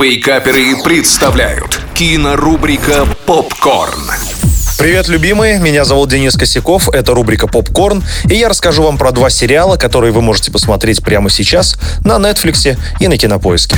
Вейкаперы представляют кинорубрика «Попкорн». Привет, любимые! Меня зовут Денис Косяков, это рубрика «Попкорн», и я расскажу вам про два сериала, которые вы можете посмотреть прямо сейчас на Netflix и на Кинопоиске.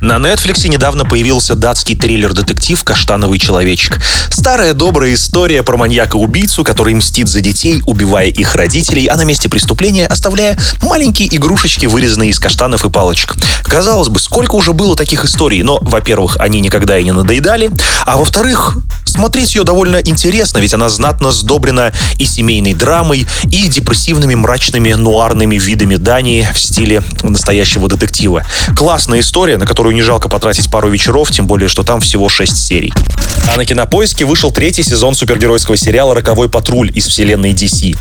На Netflix недавно появился датский триллер-детектив «Каштановый человечек». Старая добрая история про маньяка-убийцу, который мстит за детей, убивая их родителей, а на месте преступления оставляя маленькие игрушечки, вырезанные из каштанов и палочек. Казалось бы, сколько уже было таких историй, но, во-первых, они никогда и не надоедали, а во-вторых, смотреть ее довольно интересно, ведь она знатно сдобрена и семейной драмой, и депрессивными мрачными нуарными видами Дании в стиле настоящего детектива. Классная история, на которую не жалко потратить пару вечеров, тем более, что там всего 6 серий. А на Кинопоиске вышел третий сезон супергеройского сериала «Роковой патруль» из вселенной DC.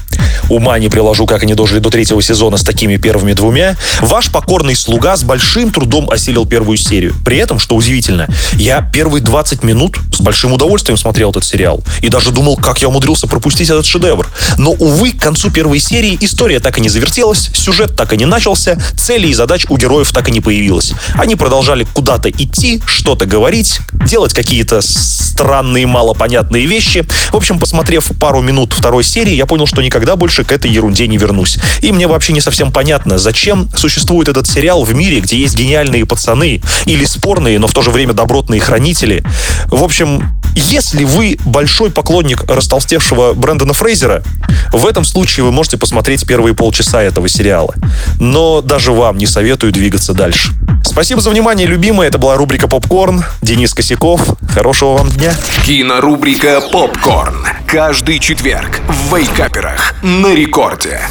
Ума не приложу, как они дожили до третьего сезона с такими первыми двумя. Ваш покорный слуга с большим трудом осилил первую серию. При этом, что удивительно, я первые 20 минут с большим удовольствием смотрел этот сериал. И даже думал, как я умудрился пропустить этот шедевр. Но, увы, к концу первой серии история так и не завертелась, сюжет так и не начался, целей и задач у героев так и не появилось. Они продолжали куда-то идти, что-то говорить, делать какие-то странные, малопонятные вещи. В общем, посмотрев пару минут второй серии, я понял, что никогда больше к этой ерунде не вернусь. И мне вообще не совсем понятно, зачем существует этот сериал в мире, где есть гениальные пацаны или спорные, но в то же время добротные хранители. В общем, если вы большой поклонник растолстевшего Брэндона Фрейзера, в этом случае вы можете посмотреть первые полчаса этого сериала. Но даже вам не советую двигаться дальше. Спасибо за внимание, любимые. Это была рубрика «Попкорн». Денис Косяков. Хорошего вам дня. Кинорубрика «Попкорн». Каждый четверг в Вейкаперах на рекорде.